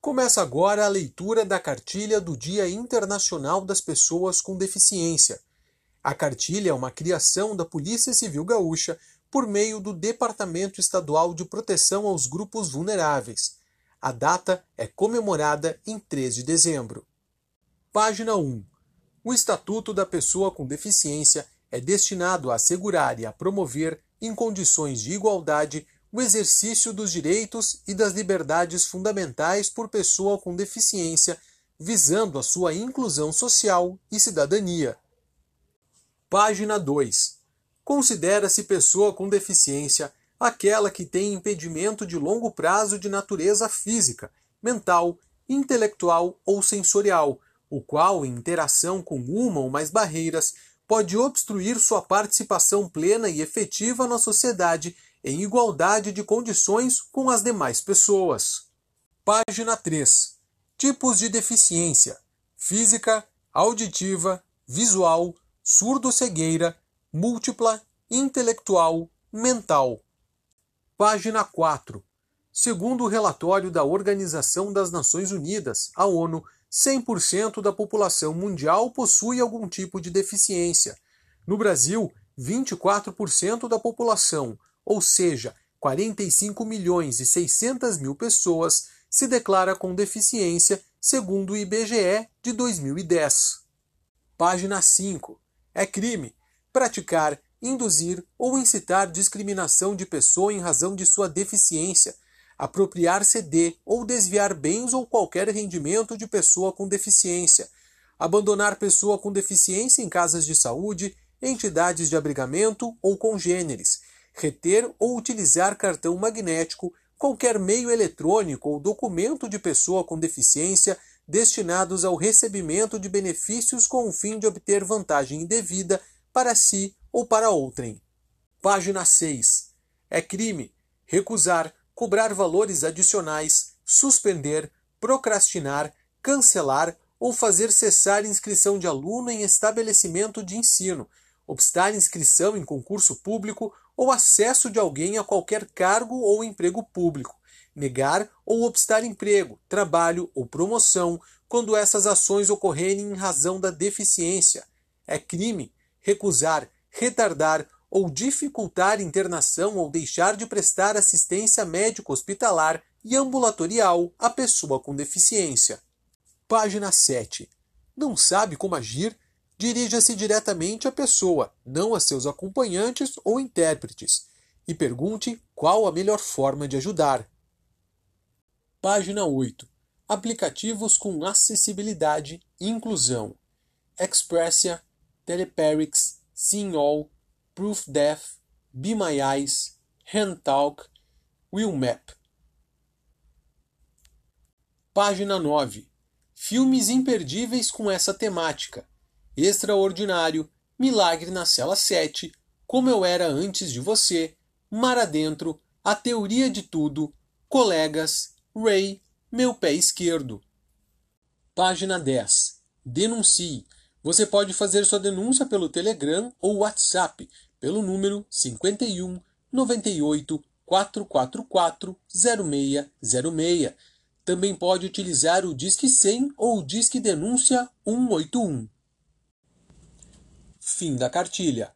Começa agora a leitura da cartilha do Dia Internacional das Pessoas com Deficiência. A cartilha é uma criação da Polícia Civil Gaúcha por meio do Departamento Estadual de Proteção aos Grupos Vulneráveis. A data é comemorada em 3 de dezembro. Página 1. O Estatuto da Pessoa com Deficiência é destinado a assegurar e a promover, em condições de igualdade, o exercício dos direitos e das liberdades fundamentais por pessoa com deficiência, visando a sua inclusão social e cidadania. Página 2. Considera-se pessoa com deficiência aquela que tem impedimento de longo prazo de natureza física, mental, intelectual ou sensorial, o qual, em interação com uma ou mais barreiras, pode obstruir sua participação plena e efetiva na sociedade em igualdade de condições com as demais pessoas. Página 3. Tipos de deficiência: física, auditiva, visual, surdo-cegueira, múltipla, intelectual, mental. Página 4. Segundo o relatório da Organização das Nações Unidas, a ONU, 100% da população mundial possui algum tipo de deficiência. No Brasil, 24% da população, ou seja, 45 milhões e 600 mil pessoas, se declara com deficiência, segundo o IBGE de 2010. Página 5. É crime praticar, induzir ou incitar discriminação de pessoa em razão de sua deficiência, apropriar-se de ou desviar bens ou qualquer rendimento de pessoa com deficiência, abandonar pessoa com deficiência em casas de saúde, entidades de abrigamento ou congêneres, reter ou utilizar cartão magnético, qualquer meio eletrônico ou documento de pessoa com deficiência destinados ao recebimento de benefícios com o fim de obter vantagem indevida para si ou para outrem. Página 6. É crime recusar, cobrar valores adicionais, suspender, procrastinar, cancelar ou fazer cessar inscrição de aluno em estabelecimento de ensino, obstar inscrição em concurso público ou acesso de alguém a qualquer cargo ou emprego público, negar ou obstar emprego, trabalho ou promoção quando essas ações ocorrerem em razão da deficiência. É crime recusar, retardar ou dificultar internação ou deixar de prestar assistência médico-hospitalar e ambulatorial à pessoa com deficiência. Página 7. Não sabe como agir? Dirija-se diretamente à pessoa, não a seus acompanhantes ou intérpretes, e pergunte qual a melhor forma de ajudar. Página 8. Aplicativos com acessibilidade e inclusão. Expressia, Teleperix, Seeing All, ProofDef, Be My Eyes, HandTalk, WillMap. Página 9. Filmes imperdíveis com essa temática. Extraordinário, Milagre na Cela 7, Como Eu Era Antes de Você, Mar Adentro, A Teoria de Tudo, Colegas, Ray, Meu Pé Esquerdo. Página 10. Denuncie. Você pode fazer sua denúncia pelo Telegram ou WhatsApp pelo número 51 98 444 0606. Também pode utilizar o Disque 100 ou o Disque Denúncia 181. Fim da cartilha.